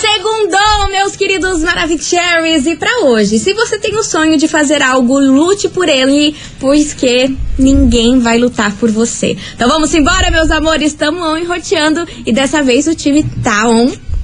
Segundou, meus queridos Maravicheries, e pra hoje, se você tem o sonho de fazer algo, lute por ele, pois que ninguém vai lutar por você. Então vamos embora, meus amores, estamos on enroteando e dessa vez o time tá on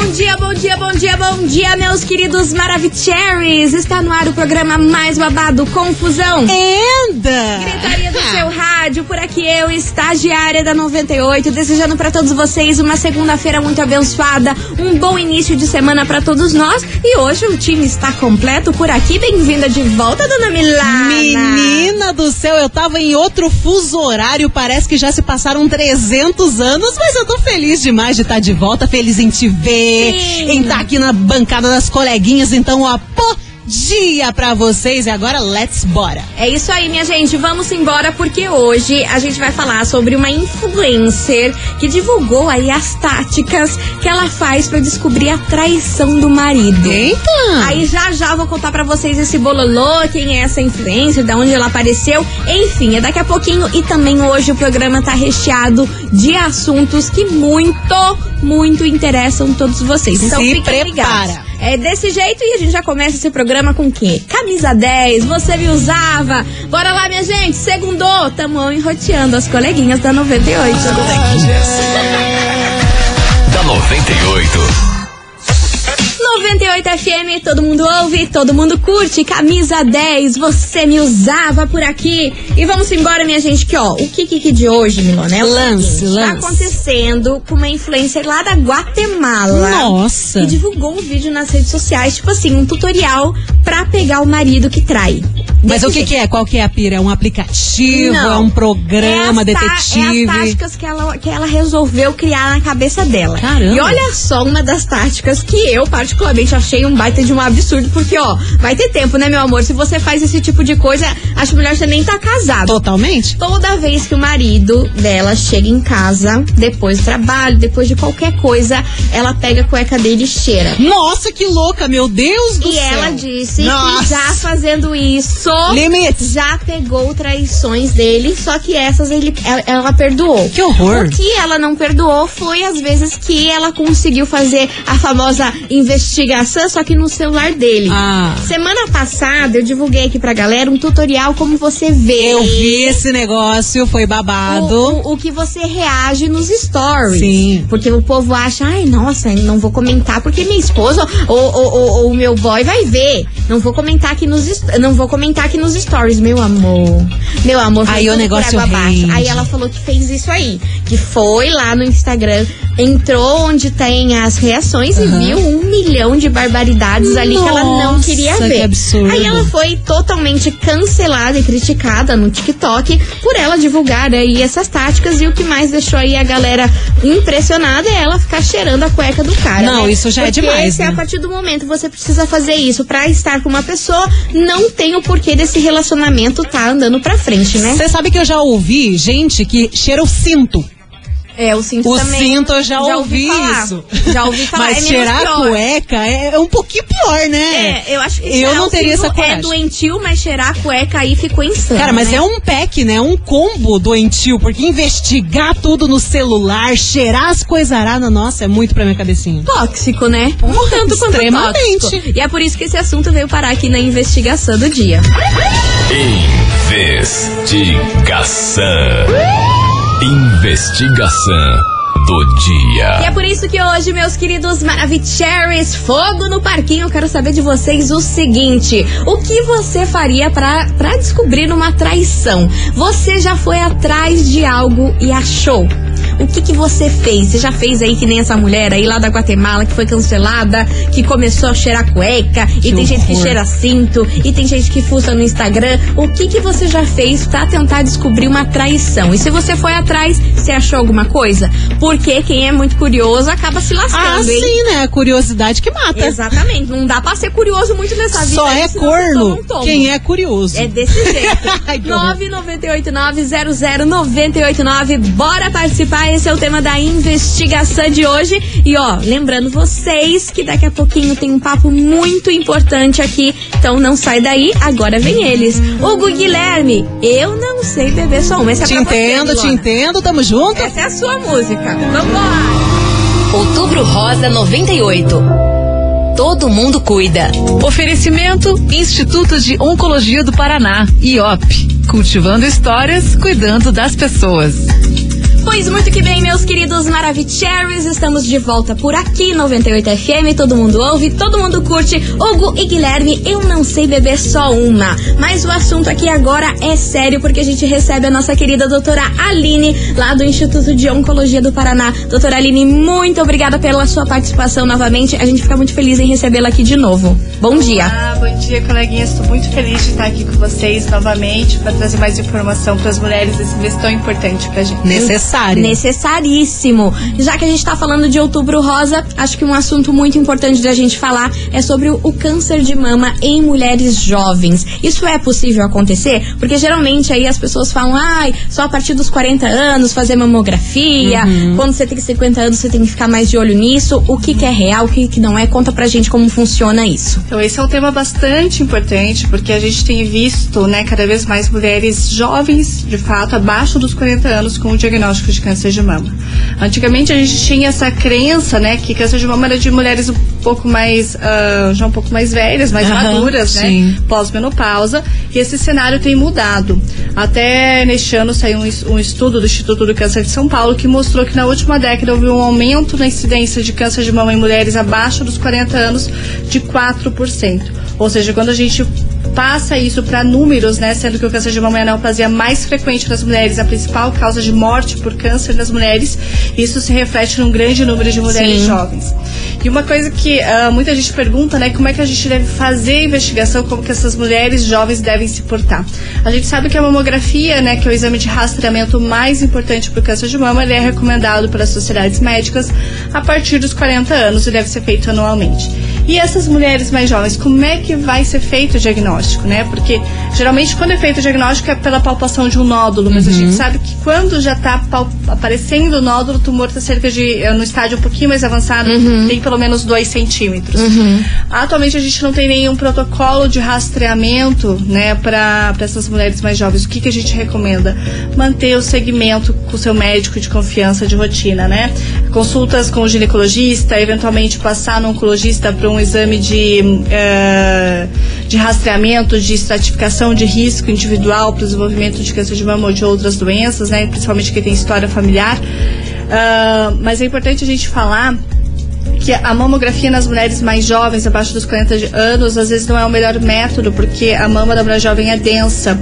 Bom dia, bom dia, bom dia, bom dia, meus queridos Maravicheries. Está no ar o programa mais babado, Confusão. Anda! Gritaria do seu rádio, por aqui eu, estagiária da 98, desejando para todos vocês uma segunda-feira muito abençoada, um bom início de semana para todos nós. E hoje o time está completo por aqui. Bem-vinda de volta, dona Milana. Menina do céu, eu tava em outro fuso horário, parece que já se passaram 300 anos, mas eu tô feliz demais de estar de volta, feliz em te ver, Sim. em estar aqui na bancada das coleguinhas, então ó, pô, dia pra vocês e agora let's bora. É isso aí, minha gente. Vamos embora porque hoje a gente vai falar sobre uma influencer que divulgou aí as táticas que ela faz pra descobrir a traição do marido. Eita! Aí já já vou contar pra vocês esse bololô, quem é essa influencer, da onde ela apareceu. Enfim, é daqui a pouquinho e também hoje o programa tá recheado de assuntos que muito, muito interessam todos vocês. Então Se fiquem prepara. ligados. É desse jeito e a gente já começa esse programa com o quê? Camisa 10, você me usava. Bora lá, minha gente. Segundou, tamo enroteando as coleguinhas da 98. Da 98. 98 FM, todo mundo ouve, todo mundo curte. Camisa 10, você me usava por aqui. E vamos embora, minha gente, que ó, o Kiki de hoje, Milona, é Lance, seguinte, lance. Tá acontecendo com uma influencer lá da Guatemala. Nossa. Que divulgou um vídeo nas redes sociais, tipo assim, um tutorial pra pegar o marido que trai. Mas o que, que é? Qual que é a pira? É um aplicativo? Não. É um programa É detetive? É as táticas que ela, que ela resolveu criar na cabeça dela. Caramba. E olha só uma das táticas que eu, particularmente, achei um baita de um absurdo. Porque, ó, vai ter tempo, né, meu amor? Se você faz esse tipo de coisa, acho melhor você nem tá casado. Totalmente? Toda vez que o marido dela chega em casa, depois do trabalho, depois de qualquer coisa, ela pega a cueca dele e cheira. Nossa, que louca, meu Deus do E céu. ela disse Nossa. que já fazendo isso, Limites. já pegou traições dele, só que essas ele, ela, ela perdoou. Que horror. O que ela não perdoou foi as vezes que ela conseguiu fazer a famosa investigação, só que no celular dele. Ah. Semana passada eu divulguei aqui pra galera um tutorial como você vê. Eu vi esse negócio, foi babado. O, o- o que você reage nos stories. Sim. Porque o povo acha, ai, nossa, não vou comentar porque minha esposa ou, ou- ou- ou o meu boy vai ver. Não vou comentar aqui nos não vou comentar aqui nos stories, meu amor. Meu amor, foi Aí o negócio abaixo. Aí ela falou que fez isso aí, que foi lá no Instagram, entrou onde tem as reações e viu um milhão de barbaridades ali que ela não Nossa, queria que ver. absurdo. Aí ela foi totalmente cancelada e criticada no TikTok por ela divulgar aí essas táticas e o que mais deixou aí a galera impressionada é ela ficar cheirando a cueca do cara. Não, né? isso já é Porque demais, Se né? a partir do momento você precisa fazer isso pra estar com uma pessoa, não tem o porquê desse relacionamento tá andando pra frente, né? Você sabe que eu já ouvi gente que cheira o cinto. É, o cinto O também. cinto eu já, ouvi, falar. isso. Já ouvi falar. Mas é cheirar a pior. cueca é, é um pouquinho pior, né? É, eu acho que Eu não o teria cinto essa coragem. É doentio, mas cheirar a cueca aí ficou insano. Cara, mas né? é um pack, né? Um combo doentio, porque investigar tudo no celular, cheirar as coisaradas, nossa, é muito pra minha cabecinha. tóxico, né? Um Porra, tanto quanto extremamente. tóxico. E é por isso que esse assunto veio parar aqui na investigação do dia. Investigação. Investigação do E dia. é por isso que hoje, meus queridos Maravicheries, fogo no parquinho, quero saber de vocês o seguinte: o que você faria pra descobrir uma traição? Você já foi atrás de algo e achou? O que que você fez? Você já fez aí que nem essa mulher aí lá da Guatemala que foi cancelada, que começou a cheirar cueca, e tem gente que horror. cheira cinto, e tem gente que fuça no Instagram. O que que você já fez pra tentar descobrir uma traição? E se você foi atrás, você achou alguma coisa? Porque quem é muito curioso acaba se lascando, Ah, hein? sim, né? A curiosidade que mata. Exatamente. Não dá pra ser curioso muito nessa vida. Só é corno um quem é curioso. É desse jeito. Ai, que horror. 998900989. Bora participar. Esse é o tema da investigação de hoje. E ó, lembrando vocês que daqui a pouquinho tem um papo muito importante aqui. Então não sai daí. Agora vem eles. Hugo e Guilherme, eu não sei beber só uma. Essa é Te você, entendo, te Milona. entendo, tamo junto. Essa é a sua música. Vambora! Outubro Rosa 98. Todo mundo cuida. Oferecimento Instituto de Oncologia do Paraná, IOP. Cultivando histórias, cuidando das pessoas. Pois muito que bem, meus queridos Maravicheries, estamos de volta por aqui, 98 FM, todo mundo ouve, todo mundo curte. Hugo e Guilherme, eu não sei beber só uma, mas o assunto aqui agora é sério, porque a gente recebe a nossa querida doutora Aline, lá do Instituto de Oncologia do Paraná. Doutora Aline, muito obrigada pela sua participação novamente, a gente fica muito feliz em recebê-la aqui de novo. Bom dia. Ah, bom dia, coleguinhas. Estou muito feliz de estar aqui com vocês novamente para trazer mais informação para as mulheres desse mês tão importante para a gente. Necessário. Necessaríssimo. Já que a gente tá falando de outubro rosa, acho que um assunto muito importante da gente falar é sobre o, câncer de mama em mulheres jovens. Isso é possível acontecer? Porque geralmente aí as pessoas falam, ai, só a partir dos 40 anos fazer mamografia, quando você tem 50 anos você tem que ficar mais de olho nisso. O que, que é real, o que, que não é? Conta pra gente como funciona isso. Então, esse é um tema bastante importante porque a gente tem visto, né, cada vez mais mulheres jovens, de fato, abaixo dos 40 anos com o diagnóstico de câncer de mama. Antigamente a gente tinha essa crença, né, que câncer de mama era de mulheres um pouco mais, ah, já um pouco mais velhas, mais Aham, maduras, né, sim. pós-menopausa, e esse cenário tem mudado. Até neste ano saiu um, um estudo do Instituto do Câncer de São Paulo que mostrou que na última década houve um aumento na incidência de câncer de mama em mulheres abaixo dos 40 anos de 4%. Ou seja, quando a gente passa isso para números, né, sendo que o câncer de mama é a neoplasia mais frequente nas mulheres, a principal causa de morte por câncer nas mulheres, isso se reflete num grande número de mulheres Sim. jovens. E uma coisa que ah, muita gente pergunta, né, como é que a gente deve fazer a investigação, como que essas mulheres jovens devem se portar. A gente sabe que a mamografia, né, que é o exame de rastreamento mais importante para o câncer de mama, ele é recomendado pelas sociedades médicas a partir dos 40 anos e deve ser feito anualmente. E essas mulheres mais jovens, como é que vai ser feito o diagnóstico, né? Porque geralmente quando é feito o diagnóstico é pela palpação de um nódulo, mas a gente sabe que quando já está aparecendo o nódulo, o tumor está cerca de, eh, no estágio um pouquinho mais avançado, tem pelo menos 2 centímetros. Atualmente a gente não tem nenhum protocolo de rastreamento, né, para essas mulheres mais jovens. O que, que a gente recomenda? Manter o segmento com o seu médico de confiança de rotina, né? Consultas com o ginecologista, eventualmente passar no oncologista para um exame de, eh, de rastreamento, de estratificação de risco individual para o desenvolvimento de câncer de mama ou de outras doenças, né? Principalmente quem tem história familiar. Ah, mas é importante a gente falar que a mamografia nas mulheres mais jovens, abaixo dos 40 de- anos, às vezes não é o melhor método, porque a mama da mulher jovem é densa.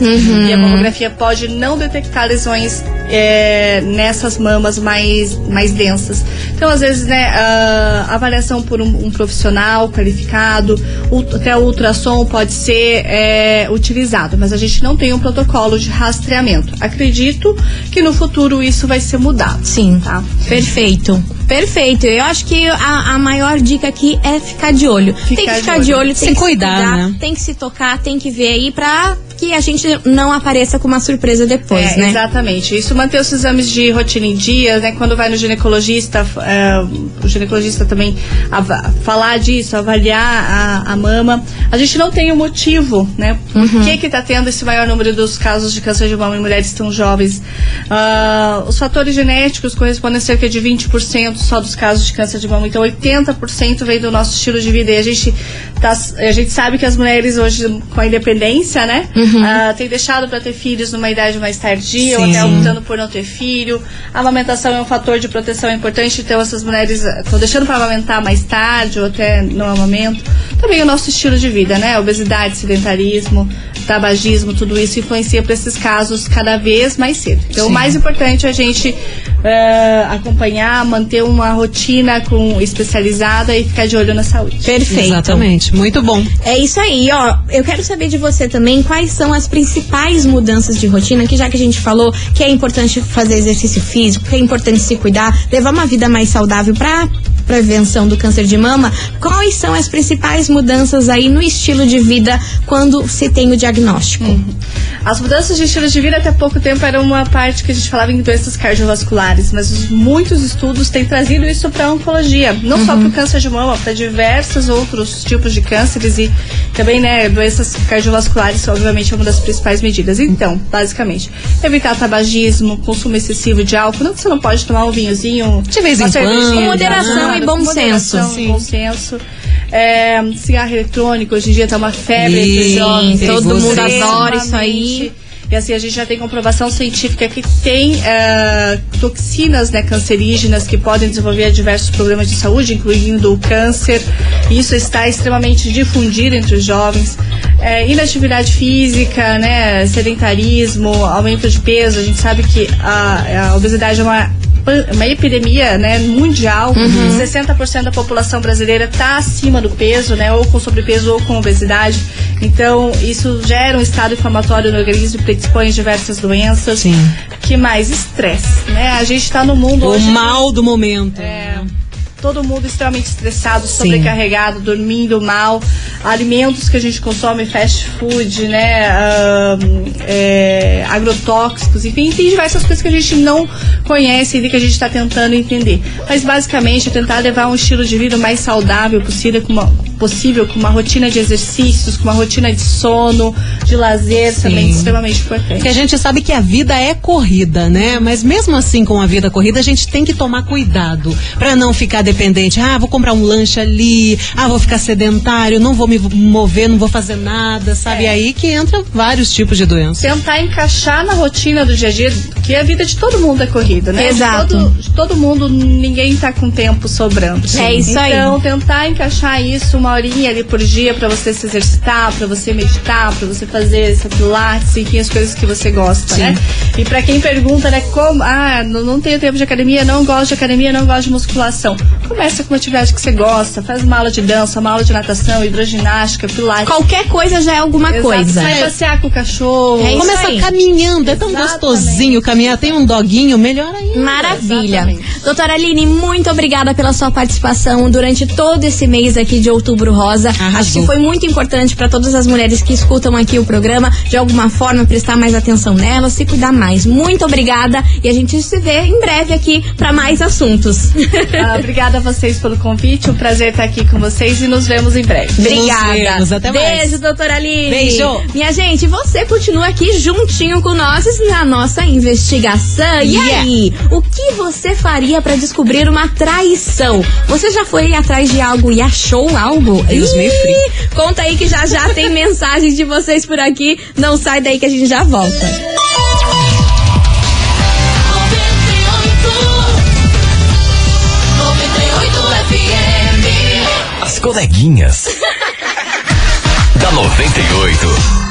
E a mamografia pode não detectar lesões é, nessas mamas mais, mais densas. Então, às vezes, né, a avaliação por um, um profissional qualificado, até o ultrassom pode ser é, utilizado, mas a gente não tem um protocolo de rastreamento. Acredito que no futuro isso vai ser mudado. Sim, Tá. Perfeito. Perfeito. Eu acho que a, a maior dica aqui é ficar de olho. tem que Ficar de ficar de olho. olho, Se tem que cuidar, se cuidar, né? tem que se tocar, tem que ver aí pra que a gente não apareça com uma surpresa depois, É, né? Exatamente. Isso manter os exames de rotina em dia, né? Quando vai no ginecologista, é, o ginecologista também falar disso, avaliar a, a mama. A gente não tem o motivo, né? Por Uhum. que que tá tendo esse maior número dos casos de câncer de mama em mulheres tão jovens? Ah, os fatores genéticos correspondem a cerca de 20% só dos casos de câncer de mama. Então, 80% vem do nosso estilo de vida. E a gente, tá, a gente sabe que as mulheres hoje, com a independência, né? Ah, têm deixado para ter filhos numa idade mais tardia ou Sim. até optando por não ter filho. A amamentação é um fator de proteção importante, então essas mulheres estão deixando para amamentar mais tarde ou até no amamento. Também o nosso estilo de vida, né? Obesidade, sedentarismo, tabagismo, tudo isso influencia para esses casos cada vez mais cedo. Então, o mais importante é a gente eh, acompanhar, manter uma rotina com especializada e ficar de olho na saúde. Perfeito. Exatamente. Muito bom. É isso aí, ó. Eu quero saber de você também quais são as principais mudanças de rotina, que já que a gente falou que é importante fazer exercício físico, que é importante se cuidar, levar uma vida mais saudável pra prevenção do câncer de mama, quais são as principais mudanças aí no estilo de vida quando se tem o diagnóstico? As mudanças de estilo de vida até pouco tempo era uma parte que a gente falava em doenças cardiovasculares, mas os- muitos estudos têm trazido isso para a oncologia, não só para o câncer de mama, para diversos outros tipos de cânceres e também, né, doenças cardiovasculares, obviamente, é uma das principais medidas. Então, basicamente, evitar tabagismo, consumo excessivo de álcool, não que você não pode tomar um vinhozinho, De vez em quando. Com moderação e bom com moderação senso. e bom senso. É, cigarro eletrônico, hoje em dia tá uma febre entre os Sim, jovens. todo mundo adora isso aí. E assim, a gente já tem comprovação científica que tem eh, toxinas né, cancerígenas que podem desenvolver diversos problemas de saúde, incluindo o câncer. Isso está extremamente difundido entre os jovens. Eh, inatividade física, né, sedentarismo, aumento de peso. A gente sabe que a, a obesidade é uma uma epidemia né, mundial. 60% da população brasileira está acima do peso, né, ou com sobrepeso ou com obesidade. Então, isso gera um estado inflamatório no organismo predispõe a diversas doenças. Sim. Que mais? Estresse. Né? A gente está no mundo O hoje. mal do momento. É, todo mundo extremamente estressado, sobrecarregado, dormindo mal, alimentos que a gente consome, fast food, né, ahn, é, agrotóxicos, enfim, tem diversas coisas que a gente não conhece e que a gente está tentando entender. Mas basicamente é tentar levar um estilo de vida o mais saudável possível, com uma, possível, com uma rotina de exercícios, com uma rotina de sono, de lazer também extremamente importante. Porque a gente sabe que a vida é corrida, né? Mas mesmo assim, com a vida corrida, a gente tem que tomar cuidado pra não ficar dependente. Ah, vou comprar um lanche ali. Ah, vou ficar sedentário, não vou me mover, não vou fazer nada, sabe? É. Aí que entra vários tipos de doenças. tentar encaixar na rotina do dia a dia, que a vida de todo mundo é corrida, né? Exato. De todo, de todo mundo, ninguém tá com tempo sobrando. É isso aí. Então, tentar encaixar isso uma horinha ali por dia pra você se exercitar, pra você meditar, pra você fazer esse pilates, enfim, as coisas que você gosta, né? E pra quem pergunta, né, como, ah, não, não tenho tempo de academia, não gosto de academia, não gosto de musculação. Começa com uma atividade que você gosta, faz uma aula de dança, uma aula de natação, hidroginástica, pilates. Qualquer coisa já é alguma Exato. coisa. Sai passear com o cachorro. É Começa caminhando, é tão Exatamente. gostosinho caminhar. Tem um doguinho, melhor ainda. Maravilha. Exatamente. Doutora Aline, muito obrigada pela sua participação durante todo esse mês aqui de Outubro Rosa. Arrasou. Acho que foi muito importante para todas as mulheres que escutam aqui o programa, de alguma forma prestar mais atenção nelas, se cuidar mais. Muito obrigada e a gente se vê em breve aqui para mais assuntos. Ah, obrigada a vocês pelo convite. Um prazer estar aqui com vocês e nos vemos em breve. Obrigada. vemos, até mais. Beijo, doutora Aline. Beijo. Minha gente, você continua aqui juntinho com nós na nossa investigação. E Yeah. aí, o que você faria pra descobrir uma traição? Você já foi atrás de algo e achou algo? Deus me. Ih, Conta aí que já já tem mensagens de vocês por aqui. Não sai daí que a gente já volta. As coleguinhas. da 98.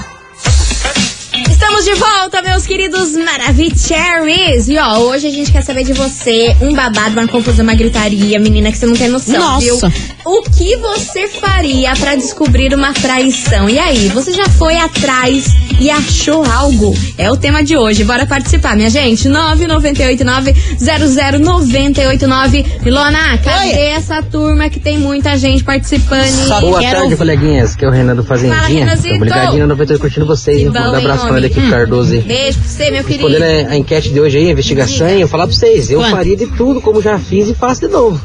Estamos de volta, meus queridos Maravicheries. E ó, hoje a gente quer saber de você um babado, uma confusão, uma gritaria, menina, que você não tem noção, Nossa. viu? O que você faria pra descobrir uma traição? E aí, você já foi atrás e achou algo? É o tema de hoje. Bora participar, minha gente. 998900989. Milona, cadê Oi. essa turma que tem muita gente participando? Boa Quero tarde, coleguinhas. Que é o Renan do Fazendinha. Fala, Renanzito. Ligadinho na 98 curtindo vocês. Bom, um abraço pra da equipe Cardoso aí. Beijo pra você, meu querido. Respondendo a, a enquete de hoje aí, a investigação, eu falar pra vocês, eu Quanto? faria de tudo como já fiz e faço de novo.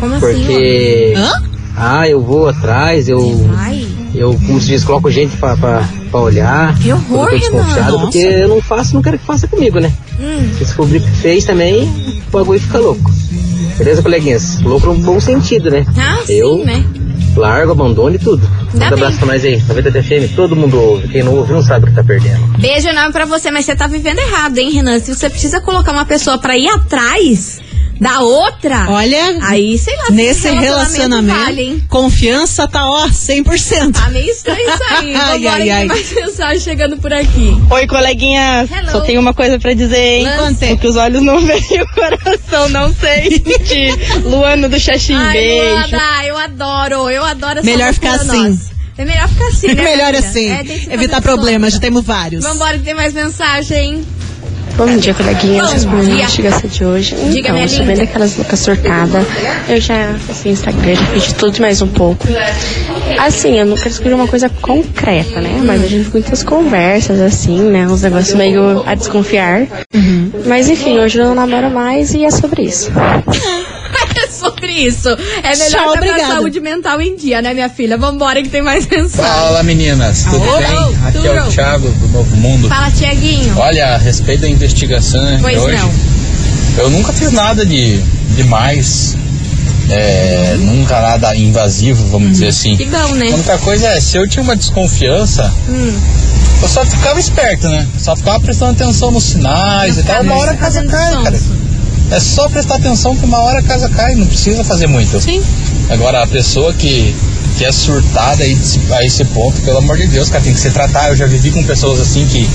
Como assim? Porque. Hã? Ah, eu vou atrás, eu. Ai. Eu, como se diz, coloco gente pra, pra, pra olhar. Que horror, eu tô desconfiado, Renan. porque eu não faço, não quero que faça comigo, né? Hum. Se descobrir que fez também, o bagulho fica louco. Beleza, coleguinhas? Louco no bom sentido, né? Ah, eu sim, né? largo, abandono e tudo. Ainda Manda bem. abraço pra nós aí. 90 FM, todo mundo ouve. Quem não ouve não sabe o que tá perdendo. Beijo enorme pra você, mas você tá vivendo errado, hein, Renan? Se você precisa colocar uma pessoa pra ir atrás, da outra, Olha, aí sei lá se nesse relacionamento, vale, hein? confiança tá, ó, 100%. Tá meio estranho isso aí. Ai, Vambora, ai, que ai. tem mais mensagem chegando por aqui. Oi, coleguinhas. Hello. Só tenho uma coisa pra dizer, hein? Lance. O que os olhos não veem o coração não sente. Luana do Xaxim, Ai, beijo. Luana, eu adoro, eu adoro essa Melhor ficar assim. nossa. É melhor ficar assim, né? Melhor filha? assim. É, Evitar problemas, já temos vários. Vambora, que tem mais mensagem. Bom dia, coleguinhas. Bom Respondendo a investigação de hoje. Diga, então, eu sou bem daquelas loucas surtadas. Eu já fiz Instagram, já fiz de tudo mais um pouco. Assim, eu nunca descobri uma coisa concreta, né? Mas a gente tem muitas conversas, assim, né? Uns negócios meio a desconfiar. Mas enfim, hoje eu não namoro mais e é sobre isso. É sobre isso. É melhor ter a saúde mental em dia, né, minha filha? Vambora, que tem mais mensagem. Fala meninas, tudo Alô, bem? Aqui é o Thiago do Novo Mundo. Fala, Tiaguinho. Olha, a respeito da investigação Pois de hoje, não. eu nunca fiz nada de demais, é, nunca nada invasivo, vamos dizer assim. Que bom, né? A única coisa é, se eu tinha uma desconfiança, Hum. eu só ficava esperto, né? Só ficava prestando atenção nos sinais e tal, uma hora a casa cai, cara. É só prestar atenção que uma hora a casa cai, não precisa fazer muito. Sim. Agora, a pessoa que, que é surtada aí a esse ponto, pelo amor de Deus, cara, tem que se tratar. Eu já vivi com pessoas assim que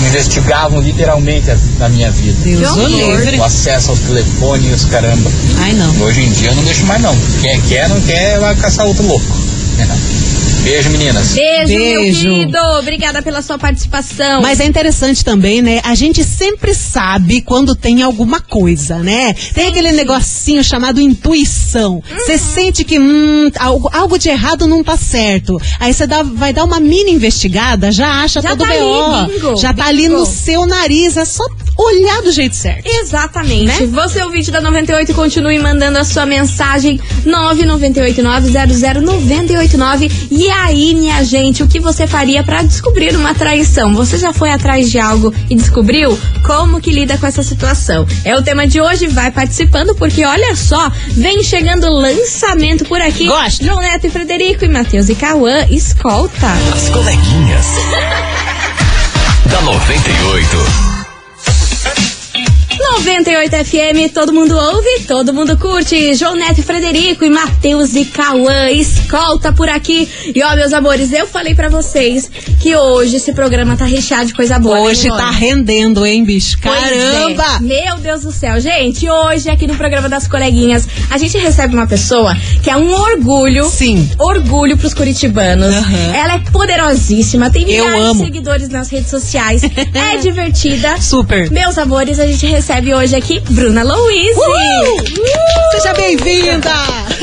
me investigavam literalmente a- na minha vida. Deus o livre. O acesso aos telefones e os caramba. Ai, não. Hoje em dia eu não deixo mais não. Quem quer, não quer, vai caçar outro louco. Beijo, meninas. Beijo, meu Beijo. querido. Obrigada pela sua participação. Mas é interessante também, né? A gente sempre sabe quando tem alguma coisa, né? Tem aquele negocinho chamado intuição. Você sente que hum, algo, algo de errado não tá certo. Aí você vai dar uma mini investigada, já acha Já todo tá BO. ali, já tá ali bingo. no seu nariz. É só olhar do jeito certo. Exatamente. Né? Você, ouvinte da 98, continue mandando a sua mensagem 998900989. E aí, minha gente, o que você faria pra descobrir uma traição? Você já foi atrás de algo e descobriu? Como que lida com essa situação? É o tema de hoje, vai participando, porque olha só, vem chegando lançamento por aqui. Gosto. João Neto e Frederico e Matheus e Cauã, escolta. As coleguinhas. da 98. 98 FM, todo mundo ouve, todo mundo curte. João Neto e Frederico e Matheus e Cauã, escolta por aqui. E ó, meus amores, eu falei pra vocês que hoje esse programa tá recheado de coisa boa. né, Hoje tá rendendo, hein, bicho? Pois Caramba! é. Meu Deus do céu. Gente, hoje aqui no programa das coleguinhas, a gente recebe uma pessoa que é um orgulho. Sim. Orgulho pros curitibanos. Aham. Ela é poderosíssima, tem milhares de seguidores nas redes sociais. é divertida. Super. Meus amores, a gente recebe hoje aqui Bruna Louise. Seja bem-vinda!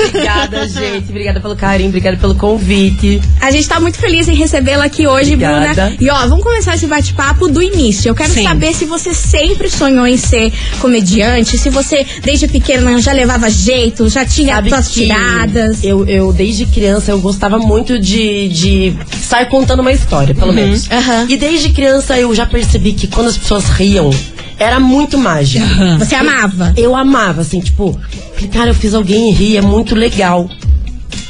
Obrigada, gente. Obrigada pelo carinho, obrigada pelo convite. A gente tá muito feliz em recebê-la aqui hoje, Obrigada. Bruna. E ó, vamos começar esse bate-papo do início. Eu quero Sim. saber se você sempre sonhou em ser comediante, se você desde pequena já levava jeito, já tinha Sabe suas tiradas. Eu, eu, desde criança, eu gostava muito de, de estar contando uma história, pelo menos. Uhum. E desde criança eu já percebi que quando as pessoas riam, era muito mágico. Você amava. Eu amava, assim, tipo, falei, cara, eu fiz alguém rir, é muito legal.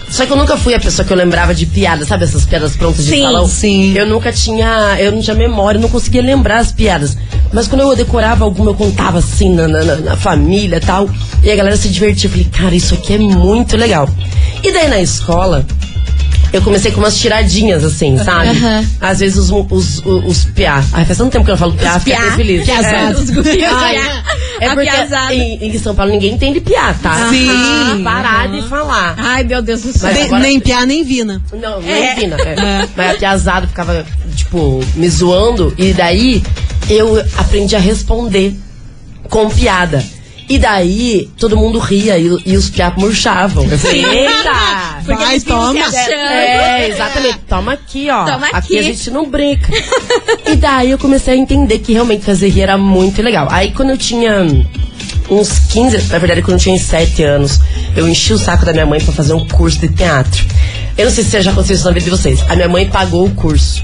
Só que eu nunca fui a pessoa que eu lembrava de piadas, sabe essas piadas prontas de Sim, salão? sim. Eu nunca tinha, eu não tinha memória, eu não conseguia lembrar as piadas. Mas quando eu decorava alguma, eu contava assim na, na, na- na família e tal. E a galera se divertia. Eu falei, cara, isso aqui é muito legal. E daí na escola, eu comecei com umas tiradinhas, assim, sabe? Aham. Às vezes os, os, os, os piá. Ai, faz tanto tempo que eu não falo piá, fiquei piá, feliz. Ai, piá. É A porque em, em São Paulo ninguém entende piá, tá? Sim. Parar de falar. Ai, meu Deus do céu. Mas Nem- agora- Nem piá, nem vina. Não, não É. ensina. É. Mas a piazada ficava, tipo, me zoando. E daí eu aprendi a responder com piada. E daí todo mundo ria e, e os piá murchavam. Eu falei, eita! Porque Vai, toma. achando. É, exatamente. Toma aqui, ó. Toma aqui. a gente não brinca. e daí eu comecei a entender que realmente fazer rir era muito legal. Aí quando eu tinha uns 15, na verdade quando eu tinha uns 7 anos, eu enchi o saco da minha mãe pra fazer um curso de teatro. Eu não sei se já aconteceu isso na vida de vocês. A minha mãe pagou o curso.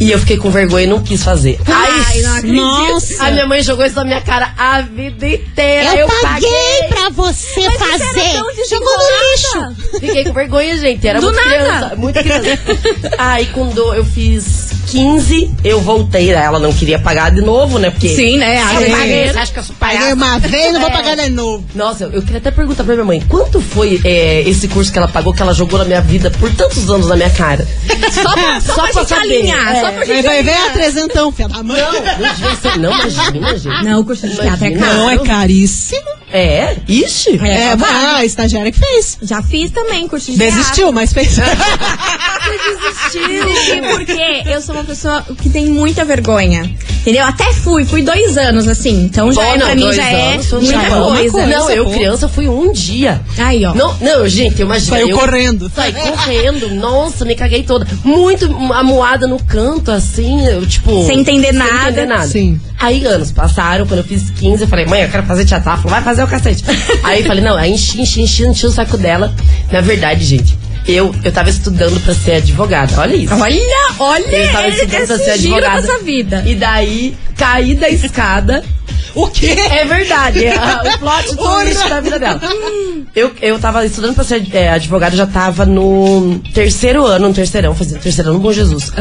E eu fiquei com vergonha e não quis fazer. Ai, não acredito. Nossa! A minha mãe jogou isso na minha cara a vida inteira. Eu, paguei pra você Mas fazer. Jogou no lixo. Fiquei com vergonha, gente. Era Do muito nada. criança. Muito criança. Aí quando eu fiz 15, eu voltei. Ela não queria pagar de novo, né? Porque. Sim, né? Você eu paguei, paguei. você acha que eu sou Paguei palhaça? uma vez, não vou É. pagar de novo. Nossa, eu, eu queria até perguntar pra minha mãe, quanto foi é, esse curso que ela pagou, que ela jogou na minha vida por tantos anos na minha cara? Só pra, só pra gente alinhar, só pra Vai, gente vai ver a trezentão, filha da mãe. Não, não não, imagina, gente. Não, o curso de teatro é Imagina. caro. Não, é caríssimo. É? Ixi. É, É, ah, a estagiária que fez. Já fiz também curso de Desistiu, mas fez. Desisti porque eu sou uma pessoa que tem muita vergonha. Entendeu? Até fui, fui dois anos assim. Então já Bom, é, não, pra mim dois já é anos, foi muita já é uma coisa. coisa. Não, eu criança fui um dia. Aí, ó. Não, não, gente, imagina. Saiu eu correndo. Saí correndo. Nossa, me caguei toda. Muito amuada no canto, assim, eu, tipo. Sem entender Sem nada. entender nada. Sim. Aí anos passaram, quando eu fiz 15, eu falei, mãe, eu quero fazer teatro. Ela falou, vai fazer o cacete. aí eu falei, não, aí enchi, enchi, enchi, enchi o saco dela. Na verdade, gente, eu, eu tava estudando pra ser advogada. Olha isso. Olha, olha Eu tava estudando pra ser advogada. vida. E daí, caí da escada. O quê? É verdade, é o plot twist da vida dela. Eu, eu tava estudando pra ser é, advogada, já tava no terceiro ano, no terceirão, fazendo terceiro ano, bom Jesus.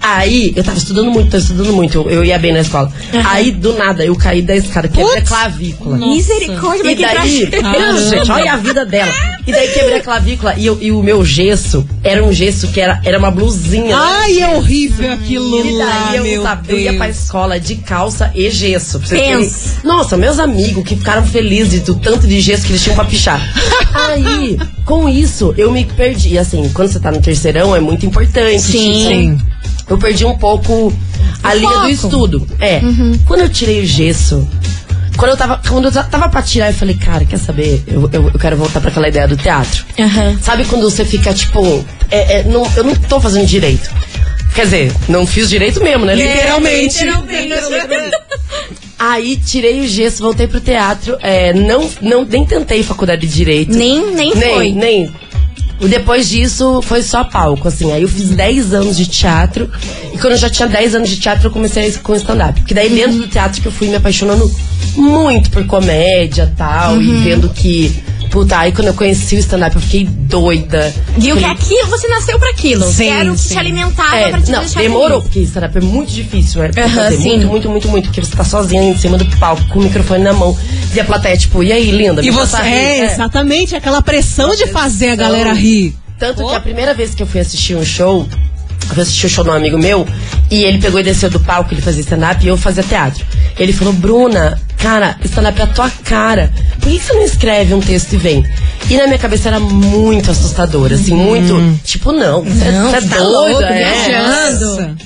Aí, eu tava estudando muito, tava estudando muito, eu, eu ia bem na escola. Aí, do nada, eu caí da escada, quebrei a clavícula. Misericórdia, E daí, gente, olha a vida dela. E daí quebrei a clavícula e, eu- e o meu gesso era um gesso que era, era uma blusinha. né? Ai, é horrível aquilo E lá, daí eu, meu sabe, eu ia pra escola de calça e gesso. pra vocês Pensa. Nossa, meus amigos que ficaram felizes do tanto de gesso que eles tinham pra pichar. Aí, com isso, eu me perdi. E assim, quando você tá no terceirão, é muito importante. Sim. tipo, Eu perdi um pouco a linha foco. do estudo. É. Uhum. Quando eu tirei o gesso. Quando eu tava, quando eu tava pra tirar, eu falei, cara, quer saber? Eu, eu, eu quero voltar pra aquela ideia do teatro. Aham. Sabe quando você fica, tipo, é, é, não, eu não tô fazendo direito. Quer dizer, não fiz direito mesmo, né? Literalmente. Aí tirei o gesso, voltei pro teatro. É, não, não, nem tentei faculdade de direito. Nem, nem, nem, foi. nem. E Depois disso, foi só palco, assim. Aí eu fiz 10 anos de teatro. E quando eu já tinha 10 anos de teatro, eu comecei com stand-up. Porque daí dentro do teatro que eu fui me apaixonando muito por comédia tal. Uhum. E vendo que. Puta, aí quando eu conheci o stand-up, eu fiquei doida. Viu que aquilo, você nasceu pra aquilo. Sim, que era o que sim. te alimentava é, pra te não, deixar demorou, feliz. porque stand-up é muito difícil, né? Aham, fazer. sim. Muito, muito, muito, muito. Porque você tá sozinha em cima do palco, com o microfone na mão. E a plateia, tipo, e aí, linda? E você, rir. é, exatamente, aquela pressão de fazer a galera rir. Tanto que a primeira vez que eu fui assistir um show, eu fui assistir o show de um amigo meu, e ele pegou e desceu do palco, ele fazia stand-up e eu fazia teatro. Ele falou, Bruna, cara, stand-up é a tua cara. Por que que você não escreve um texto e vem? E na minha cabeça era muito assustador, assim, muito. Tipo, não, você é- tá doido, louco, é. viajando.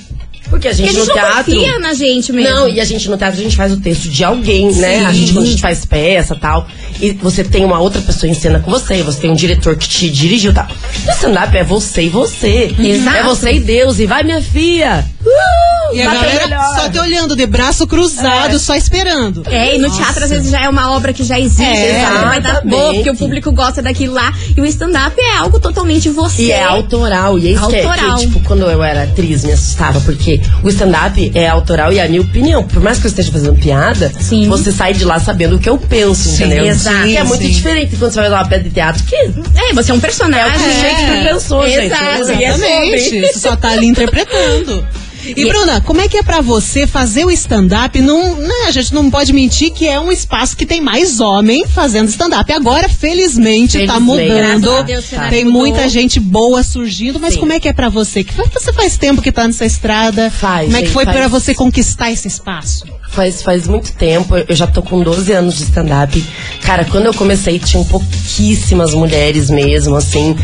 Porque a gente, Porque a gente no não teatro. confia na gente mesmo. Não, e a gente no teatro a gente faz o texto de alguém, né? A gente, quando a gente faz peça tal, e você tem uma outra pessoa em cena com você, você tem um diretor que te dirigiu tal. No stand-up é você e você. Exato. É você e Deus. E vai, minha filha! Uh, E a galera melhor. só te olhando de braço cruzado, só esperando. É, e no teatro às vezes já é uma obra que já existe, É, sabe? Vai dar boa, porque o público gosta daquilo lá. E o stand-up é algo totalmente você. E é autoral. E é isso que, é- Autoral. que, tipo, quando eu era atriz, me assustava. Porque o stand-up é autoral e é a minha opinião. Por mais que eu esteja fazendo piada, Sim. você sai de lá sabendo o que eu penso, Sim, entendeu? exato. Que é muito Sim. diferente quando você vai dar uma peça de teatro. Que É, você é um personagem. É o que Shakespeare pensou, gente. Exato. É e é Exatamente. sobre. Você só tá ali interpretando. E, Bruna, como é que é pra você fazer o stand-up? Não, né, a gente não pode mentir que é um espaço que tem mais homem fazendo stand-up. Agora, felizmente, tá Felizmente. mudando. Graças a Deus, tem muita gente boa surgindo, mas Sim. como é que é pra você? Que você faz tempo que tá nessa estrada. Faz, Como é que foi faz. pra você conquistar esse espaço? Faz, faz muito tempo, eu já tô com 12 anos de stand-up. Cara, quando eu comecei, tinham pouquíssimas mulheres mesmo, assim.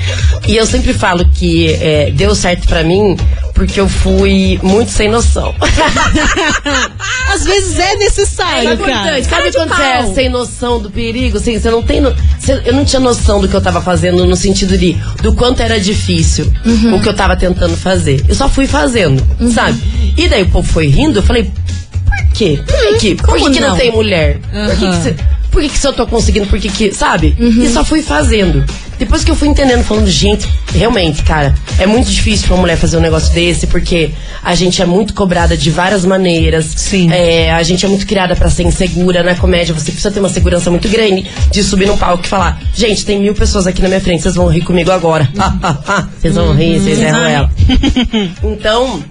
E eu sempre falo que é, deu certo pra mim porque eu fui muito sem noção. Às vezes é necessário, É cara. importante. Cara Sabe de quando você é sem noção do perigo? Assim, você não tem. no- você- eu não tinha noção do que eu tava fazendo no sentido de do quanto era difícil Uhum. o que eu tava tentando fazer. Eu só fui fazendo, sabe? E daí o povo foi rindo, eu falei, quê? Por que, que- por que, que não? não? tem mulher? Por que, que você. Por que, eu tô conseguindo? Por que que. Sabe? Uhum. E só fui fazendo. Depois que eu fui entendendo, falando, gente, realmente, cara, é muito difícil pra uma mulher fazer um negócio desse, porque a gente é muito cobrada de várias maneiras. Sim. É, a gente é muito criada pra ser insegura na comédia. Você precisa ter uma segurança muito grande de subir num palco e falar: gente, tem mil pessoas aqui na minha frente, vocês vão rir comigo agora. vocês vão rir, vocês erram ela. Então.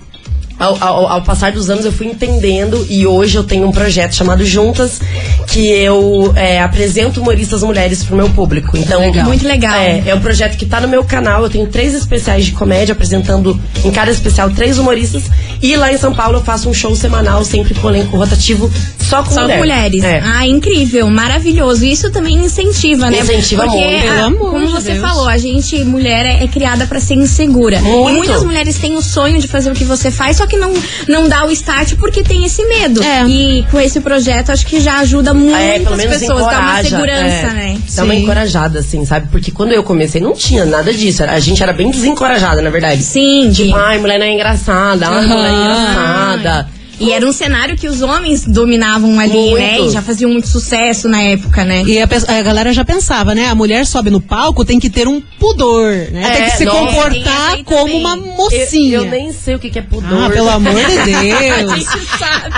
Ao, ao- ao passar dos anos eu fui entendendo e hoje eu tenho um projeto chamado Juntas que eu é, apresento humoristas mulheres pro meu público. Então, Legal. Muito legal. É, é um projeto que tá no meu canal. Eu tenho três especiais de comédia apresentando em cada especial três humoristas e lá em São Paulo eu faço um show semanal sempre com elenco rotativo só com Só mulher. mulheres. É. Ah, incrível, maravilhoso. Isso também incentiva, né? Incentiva Porque, muito. ah, amor como você Deus. falou, a gente, mulher, é, é criada pra ser insegura. Muito. E muitas mulheres têm o sonho de fazer o que você faz, só que não, não dá o start porque tem esse medo. É. E com esse projeto, acho que já ajuda muitas É, pelo menos pessoas, dá uma segurança, é. né? Dá uma Sim. encorajada, assim, sabe? Porque quando eu comecei não tinha nada disso. A gente era bem desencorajada, na verdade. Sim, de- Tipo, ai, mulher não é engraçada, ai, mulher é engraçada. E era um cenário que os homens dominavam ali, Muito. né? E já faziam muito sucesso na época, né? E a, a galera já pensava, né? A mulher sobe no palco, tem que ter um pudor, né? tem É, que se nossa, tem comportar essa como também. uma Eu, mocinha. eu nem sei o que, que é pudor. Ah, pelo amor de Deus.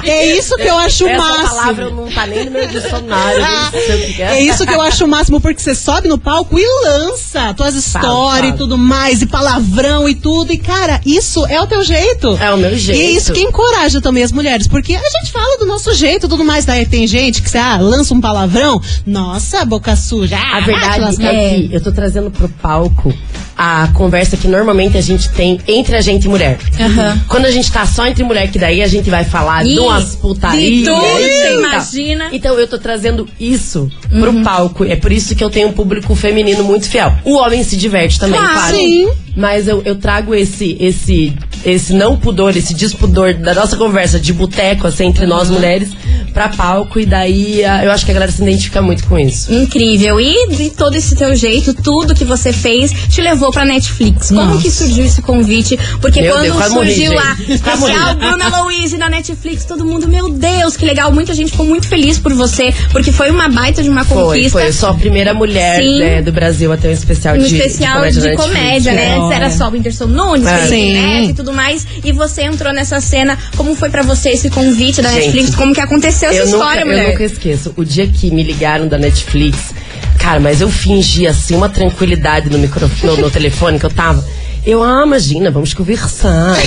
É isso que eu acho o Essa máximo. palavra não tá nem no meu dicionário, eu que é. É isso que eu acho o máximo, porque você sobe no palco e lança tuas histórias e tudo mais, e palavrão e tudo. E, cara, isso é o teu jeito. É o meu jeito. E é isso que encoraja também mulheres, porque a gente fala do nosso jeito e tudo mais. Daí tem gente que, ah, lança um palavrão, nossa, boca suja. ah, A verdade é que eu tô trazendo pro palco a conversa que normalmente a gente tem entre a gente e mulher. Aham. Quando a gente tá só entre mulher, que daí a gente vai falar Ih, de umas putarias. de tudo, e você imagina. Então eu tô trazendo isso pro palco. É por isso que eu tenho um público feminino muito fiel. O homem se diverte também, Claro. claro. Sim. Mas eu, eu trago esse, esse, esse não pudor, esse despudor da nossa conversa de boteco, assim, entre nós mulheres, pra palco. E daí ah, eu acho que a galera se identifica muito com isso. Incrível. E de todo esse teu jeito, tudo que você fez, te levou pra Netflix. Como Nossa. que surgiu esse convite? Porque Meu quando Deus, surgiu lá, especial morri. Bruna Louise na Netflix, todo mundo, meu Deus, que legal. Muita gente ficou muito feliz por você, porque foi uma baita de uma Foi, conquista. foi. Eu sou a primeira mulher né, do Brasil a ter um especial um de, especial de de comédia. comédia, na Netflix. né? Antes era só o Whindersson Nunes, É. Felipe. Neto e tudo mais. E você entrou nessa cena. Como foi pra você esse convite da Gente, Netflix? Como que aconteceu essa história, nunca, mulher? Eu nunca esqueço. O dia que me ligaram da Netflix, cara, mas eu fingi assim uma tranquilidade no microfone, no, no telefone que eu tava. Eu, ah, imagina, vamos conversar.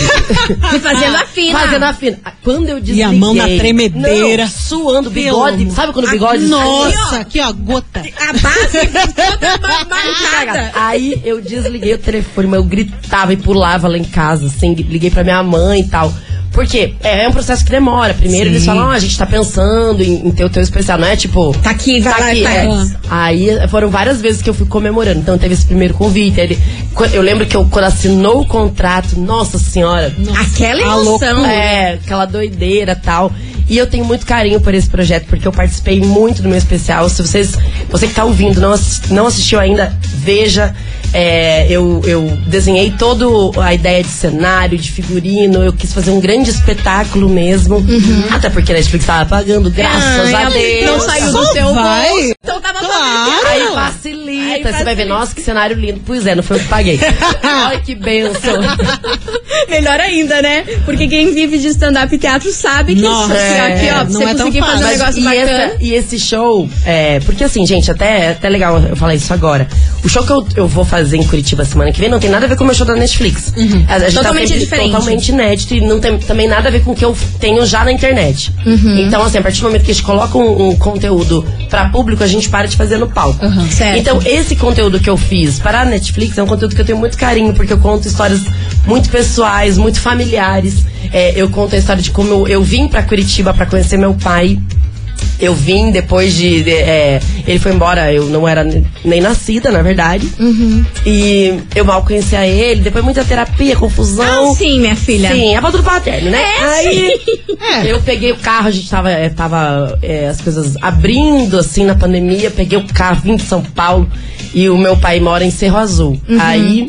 E fazendo a fina. Fazendo a fina. Quando eu desliguei... E a mão na tremedeira. Não, suando, bigode. Sabe quando o Ah, bigode... Nossa, aqui ó, gota. A base toda. Aí eu desliguei o telefone, mas eu gritava e pulava lá em casa, assim, liguei pra minha mãe e tal. Por quê? É, é um processo que demora. Primeiro Sim. eles falam, ah, a gente tá pensando em, em ter o teu especial, não é tipo. Tá aqui, vai lá, aqui, faz. é. Aí foram várias vezes que eu fui comemorando. Então teve esse primeiro convite. ele- eu lembro que eu, quando assinou o contrato, nossa senhora. Aquela A emoção. É, aquela doideira tal. E eu tenho muito carinho por esse projeto, porque eu participei muito do meu especial. Se vocês, você que tá ouvindo, não, não assistiu ainda, veja. É, eu, eu desenhei toda a ideia de cenário, de figurino. Eu quis fazer um grande espetáculo mesmo. Até porque a Netflix tava pagando, graças Ai, a Deus. Não saiu do seu vai. bolso. Então tava Claro. Aí facilita. Aí Você vai ver, nossa, que cenário lindo. Pois é, não foi eu que paguei. Ai, que benção. Melhor ainda, né? Porque quem vive de stand-up teatro sabe que Nossa, isso aqui, ó, é, não você é tão conseguir fazer um negócio e, bacana. essa- e esse show, é, porque assim, gente, até, até legal eu falar isso agora. O show que eu, eu vou fazer em Curitiba semana que vem não tem nada a ver com o meu show da Netflix. A, a gente Totalmente sempre diferente. Totalmente inédito e não tem também nada a ver com o que eu tenho já na internet. Então, assim, a partir do momento que a gente coloca um, um conteúdo pra público, a gente para de fazer no palco. Certo. Então, esse conteúdo que eu fiz para a Netflix é um conteúdo que eu tenho muito carinho, porque eu conto histórias muito pessoais, muito familiares. É, eu conto a história de como eu, eu vim pra Curitiba pra conhecer meu pai. Eu vim depois de. de- é, ele foi embora, eu não era ne- nem nascida, na verdade. E eu mal conhecia ele, depois muita terapia, confusão. Ah, sim, minha filha. Sim, é pra tudo paterno, né? É, Aí É. eu peguei o carro, a gente tava, é, tava é, as coisas abrindo assim na pandemia, peguei o carro, vim de São Paulo e o meu pai mora em Cerro Azul. Aí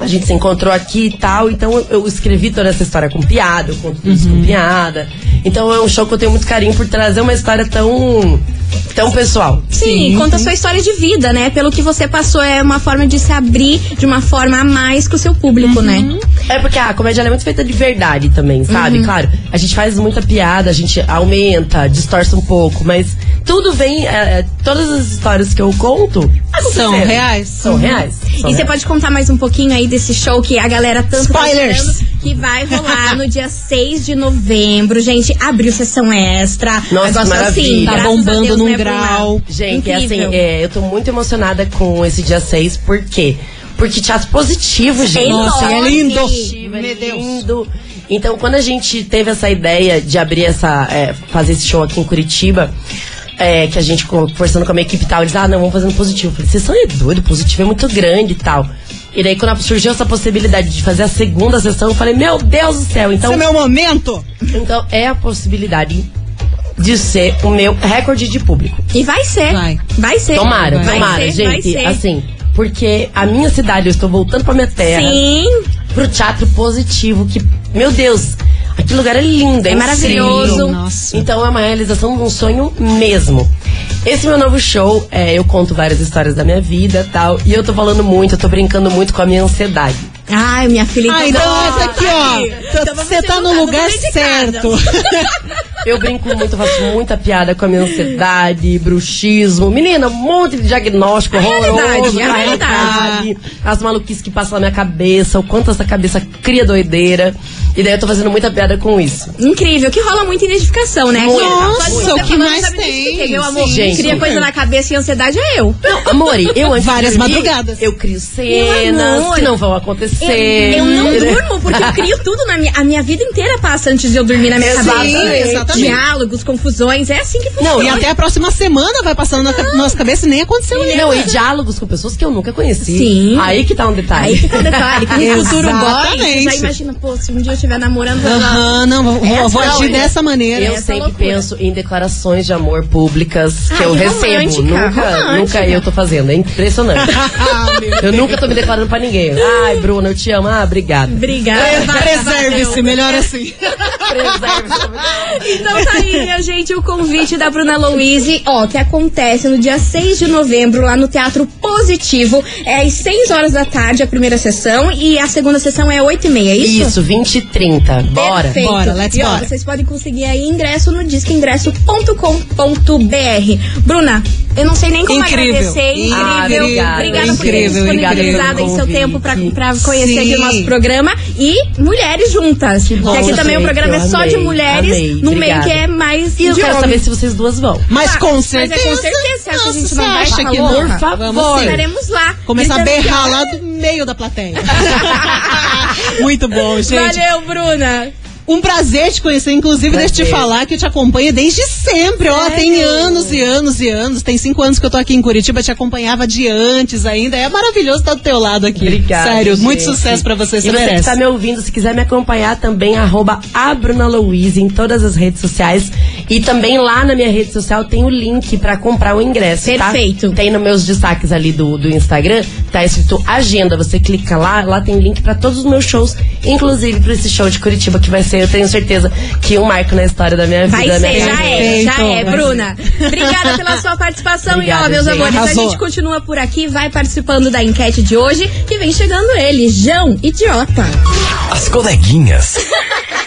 a gente se encontrou aqui e tal, então eu, eu escrevi toda essa história com piada, eu conto tudo isso com piada. Então é um show que eu tenho muito carinho por trazer uma história tão tão pessoal. Sim, conta a sua história de vida, né? Pelo que você passou, é uma forma de se abrir de uma forma a mais com o seu público, né? É porque a comédia é muito feita de verdade também, sabe? Uhum. Claro, a gente faz muita piada, a gente aumenta, distorce um pouco, mas tudo vem. é, é, todas as histórias que eu conto São aconteceram. reais? São Uhum. reais. São E você pode contar mais um pouquinho aí desse show que a galera tanto tá Spoilers. esperando, que vai rolar no dia 6 de novembro. Gente, abriu sessão extra. Nossa, que Negócio maravilha. Tá graças a bombando Deus, num né, Bruna? grau. Gente, é assim, Incrível. é, eu tô muito emocionada com esse dia 6, por quê? Porque teatro positivo, gente. Nossa, é lindo. Positivo, é lindo. Então, quando a gente teve essa ideia de abrir essa. é, fazer esse show aqui em Curitiba. é, que a gente conversando com a minha equipe e tal, eles, ah, não, vamos fazer um positivo. Eu falei, vocês são é doido, positivo é muito grande e tal. E daí, quando surgiu essa possibilidade de fazer a segunda sessão, eu falei, meu Deus do céu, então. Esse é meu momento. Então, é a possibilidade de ser o meu recorde de público. E vai ser. Vai. Vai ser. Tomara, vai tomara, ser, vai gente. ser. Assim, porque a minha cidade, eu estou voltando pra minha terra. Sim. Pro teatro positivo, que, meu Deus, aquele lugar é lindo, é, É maravilhoso. Nossa. Então é uma realização de um sonho mesmo. Esse meu novo show, é, eu conto várias histórias da minha vida tal. E eu tô falando muito, eu tô brincando muito com a minha ansiedade. Ai, minha filha. Ah, então tá aqui, ó. Então Você tá ser no lugar de certo. Eu brinco muito, eu faço muita piada com a minha ansiedade, bruxismo. Menina, um monte de diagnóstico horroroso. realidade, é realidade. As maluquices que passam na minha cabeça, o quanto essa cabeça cria doideira. E daí eu tô fazendo muita piada com isso. Incrível, que rola muita identificação, né? Muita. você o que mais sabe, tem, Meu amor, gente. cria coisa na cabeça e ansiedade é eu. Não, amore, eu antes Várias de dormir, madrugadas. Eu crio cenas amor. que não vão acontecer. Eu, eu não durmo, porque eu crio tudo na minha. A minha vida inteira passa antes de eu dormir na minha Exatamente. cabeça. Exatamente. Diálogos, confusões, é assim que funciona. Não, E até a próxima semana vai passando na ca- nossa cabeça e nem aconteceu ainda. Não, e diálogos com pessoas que eu nunca conheci. Sim. Aí que tá um detalhe. Aí fica o detalhe, que no futuro boy, já imagina, pô, se um dia eu estiver namorando. Aham, não, vou, vou- agir dessa maneira. Eu Essa sempre loucura. penso em declarações de amor públicas que Ai, eu recebo. romântica, Nunca, romântica. nunca eu tô fazendo. É impressionante. eu nunca tô me declarando pra ninguém. Ai, Bruna, eu te amo. Ah, obrigada. Obrigada. vai, Preserve-se, melhor assim. Então tá aí, minha gente, o convite da Bruna Louise, ó, que acontece no dia 6 de novembro lá no Teatro Positivo. É às 6 horas da tarde a primeira sessão e a segunda sessão é 8 e meia, é isso? Isso, 20 e 30. Bora. Perfeito. Bora, let's e ó, bora. vocês podem conseguir aí ingresso no disqueingresso.com.br. Bruna, eu não sei nem como Incrível. agradecer. Incrível. Ah, obrigada. Obrigada por ter disponibilizado incrível. seu tempo pra, pra conhecer Sim. aqui o nosso programa. E mulheres juntas. bom, que aqui também o gente, programa é eu só de amei, mulheres, amei, no meio que é mais E eu de quero homem. saber se vocês duas vão. Mas Tá, com mas é certeza. com certeza. Acha que a gente vai acha que não? Por favor. Vamos. Estaremos lá. Começar a Gritando berrar que- lá do meio da plateia. Muito bom, gente. Valeu, Bruna. Um prazer te conhecer, inclusive, deixa eu te falar que eu te acompanho desde sempre. Ó, tem anos e anos e anos. Tem cinco anos que eu tô aqui em Curitiba, te acompanhava de antes ainda. É maravilhoso estar do teu lado aqui. Obrigada. Sério, muito gente. sucesso pra você, você e você merece. que tá me ouvindo, se quiser me acompanhar também, arroba a Bruna Louise em todas as redes sociais. E também lá na minha rede social tem o link pra comprar o ingresso. tá? Perfeito. Tem nos meus destaques ali do, do Instagram, tá escrito agenda. Você clica lá, lá tem link pra todos os meus shows, inclusive pra esse show de Curitiba, que vai ser, eu tenho certeza, que um marco na história da minha Vai vida. da ser, minha já é, já é, vai Bruna. Obrigada pela sua participação e Obrigada, ó, meus gente. amores, a Arrasou. gente continua por aqui, vai participando da enquete de hoje, que vem chegando ele, João Idiota. As coleguinhas.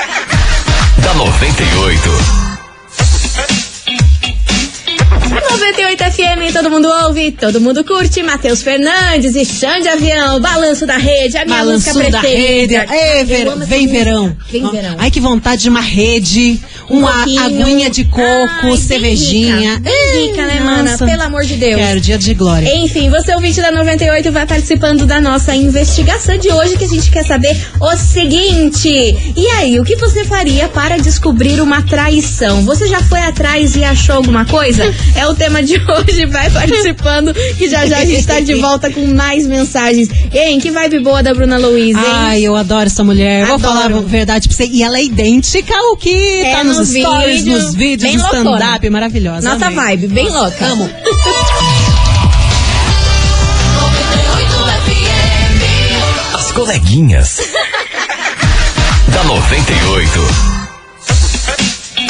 da 98. 98 FM, todo mundo ouve, todo mundo curte. Matheus Fernandes e Xande Avião, Balanço da Rede, a minha Balanço música da rede. preferida. Eu ver- vem verão. Vem verão. Ai, que vontade de uma rede, uma aguinha de coco, Ai, bem cervejinha. rica, bem rica, né, mana? Pelo amor de Deus. Quero, dia de glória. Enfim, você ouvinte da 98 vai participando da nossa investigação de hoje que a gente quer saber o seguinte. E aí, o que você faria para descobrir uma traição? Você já foi atrás e achou alguma coisa? É o tema de hoje, vai participando que já já a gente tá de volta com mais mensagens. Hein, que vibe boa da Bruna Luiz, hein? Ai, eu adoro essa mulher. Vou Adoro. falar a verdade pra você. E ela é idêntica ao que É, tá nos, nos stories, vídeos. nos vídeos Bem de stand-up. Maravilhosa. Nossa amei. vibe, bem louca. Amo. As coleguinhas. da 98.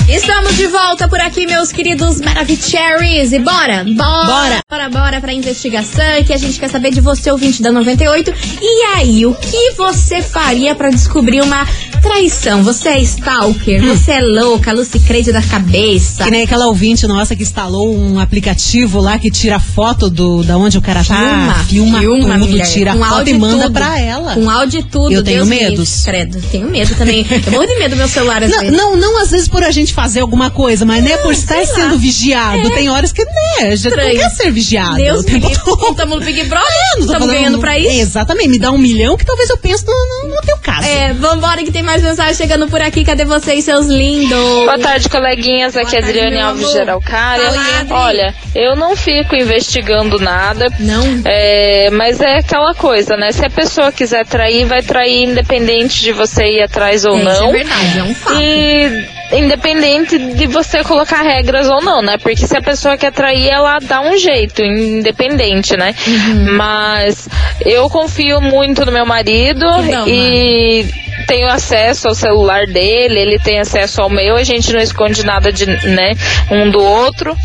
Estamos de volta por aqui, meus queridos Maravicheries. E bora, bora, Bora. bora, bora pra investigação que a gente quer saber de você, ouvinte da 98. E aí, o que você faria pra descobrir uma traição? Você é stalker, você é louca, Lucy Creide da cabeça. Que nem aquela ouvinte nossa que instalou um aplicativo lá que tira foto do, da onde o cara Filma, tá. Filma, filma, tudo, mulher. tira Com foto áudio e manda tudo. pra ela. Com áudio e tudo. Eu tenho Deus me livre. medos. Credo, tenho medo também. Eu morro de medo do meu celular às Não, vezes. não, não às vezes por a gente fazer alguma coisa, mas né, por estar sei lá. sendo vigiado. Tem horas que, né, a gente não Estranho. quer ser vigiado. Deus o tempo todo. Estamos no Big Brother, É, estamos falando- ganhando pra isso. Exatamente, me dá um milhão que talvez eu pense no, no, no teu caso. É, vambora que tem mais mensagem chegando por aqui. Cadê vocês, seus lindos? Boa tarde, coleguinhas. Aqui é Adriane Alves Adri. Olha, eu não fico investigando nada. Não. É, mas é aquela coisa, né? Se a pessoa quiser trair, vai trair independente de você ir atrás ou É, isso não. é verdade, é um fato. E independente de você colocar regras ou não, né? Porque se a pessoa quer trair, ela dá um jeito, independente, né? Uhum. Mas eu confio muito no meu marido bom, e tenho acesso ao celular dele, ele tem acesso ao meu, a gente não esconde nada de, né, um do outro.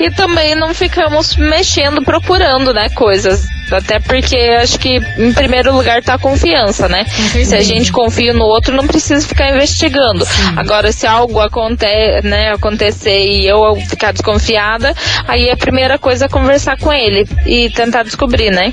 E também não ficamos mexendo, procurando, né, coisas. Até porque acho que em primeiro lugar tá a confiança, né? Se a gente confia no outro, não precisa ficar investigando. Agora, se algo aconte, né, acontecer e eu ficar desconfiada, aí a primeira coisa é conversar com ele e tentar descobrir, né?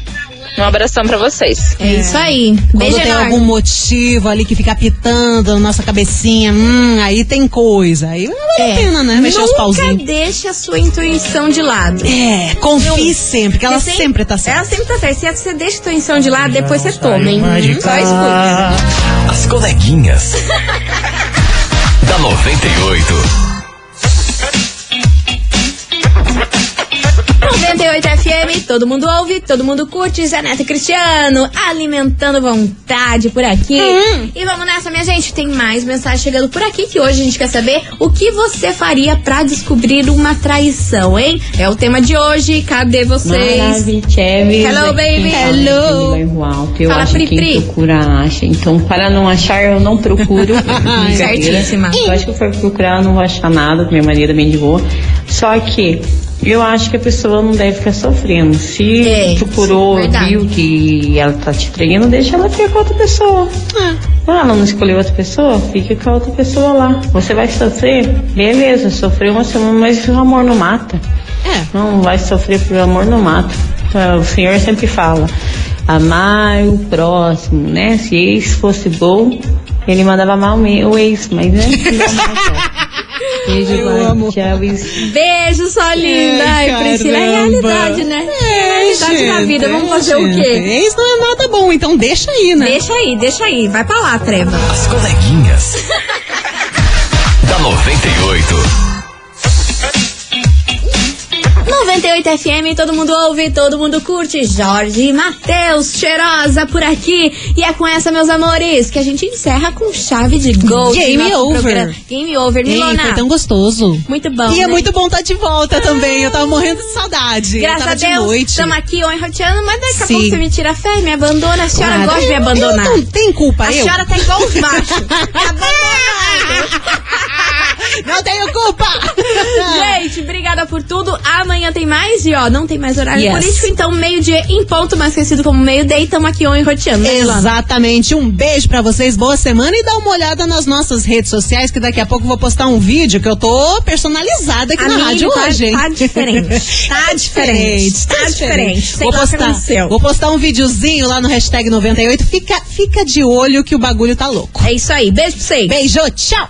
Um abração pra vocês. É isso aí. Quando Beijo tem enorme. algum motivo ali que fica pitando na nossa cabecinha, hum, aí tem coisa. Aí não vale a pena, né? Mexer os Nunca pauzinhos. deixe a sua intuição de lado. É, confie sempre, que ela Você sempre tá certa. Ela sempre tá certa. Se você deixa a sua intuição de lado, depois você toma, hein? Só escuta. As coleguinhas. da 98. 98 FM, todo mundo ouve, todo mundo curte. Zé Neto e Cristiano alimentando vontade por aqui. Hum. E vamos nessa, minha gente. Tem mais mensagem chegando por aqui que hoje a gente quer saber o que você faria pra descobrir uma traição, hein? É o tema de hoje. Cadê vocês? Hello, baby. Hello. Eu Fala, acho que Pri, Pri. procura acha. Então, para não achar, eu não procuro. Certíssima. Eu acho que eu for procurar, eu não vou achar nada. Minha maneira é bem de boa. Só que eu acho que a pessoa não deve ficar sofrendo. Se É, procurou, verdade. viu que ela tá te traindo, deixa ela ficar com outra pessoa. Ah, ela não escolheu outra pessoa, fica com a outra pessoa lá. Você vai sofrer? Beleza, sofreu uma semana, mas o amor não mata. É. Não vai sofrer por amor não mata. Ah, O Senhor sempre fala, amar o próximo, né? Se ex fosse bom, ele mandava amar o me- o ex, mas né? Beijo, Eu vai. amo. Tchau. Beijo, sua linda. Ai, Ai, Priscila, é realidade, né? É, É realidade da gente, vida. Vamos fazer o gente. quê? Isso não é nada bom, então deixa aí, né? Deixa aí, deixa aí. Vai pra lá, Treva. As coleguinhas. da 98. 98 FM, todo mundo ouve, todo mundo curte. Jorge e Matheus, cheirosa por aqui. E é com essa, meus amores, que a gente encerra com chave de gol. Game over. programa. Game over, Ei, Milona. foi tão gostoso. Muito bom. E é né? muito bom estar de volta também. Eu tava morrendo de saudade. Graças a Deus, estamos aqui enroteando, mas daqui a pouco você me tira a fé, me abandona. A senhora Ah, gosta de me abandonar. Não tem culpa, a eu. senhora tá igual os machos. Me abandona. Não tenho culpa! Gente, obrigada por tudo. Amanhã tem mais e ó, não tem mais horário Yes. político, então meio-dia em ponto, mais conhecido como meio-day, estamos aqui on enroteando. né, Milona? Exatamente. Um beijo pra vocês, boa semana e dá uma olhada nas nossas redes sociais que daqui a pouco eu vou postar um vídeo que eu tô personalizada aqui na rádio tá- hoje, hein? tá diferente. Tá diferente. Tá diferente. Sei Vou lá o que postar, vou postar um videozinho lá no hashtag 98. Fica, fica de olho que o bagulho tá louco. É isso aí. Beijo pra vocês. Beijo, tchau.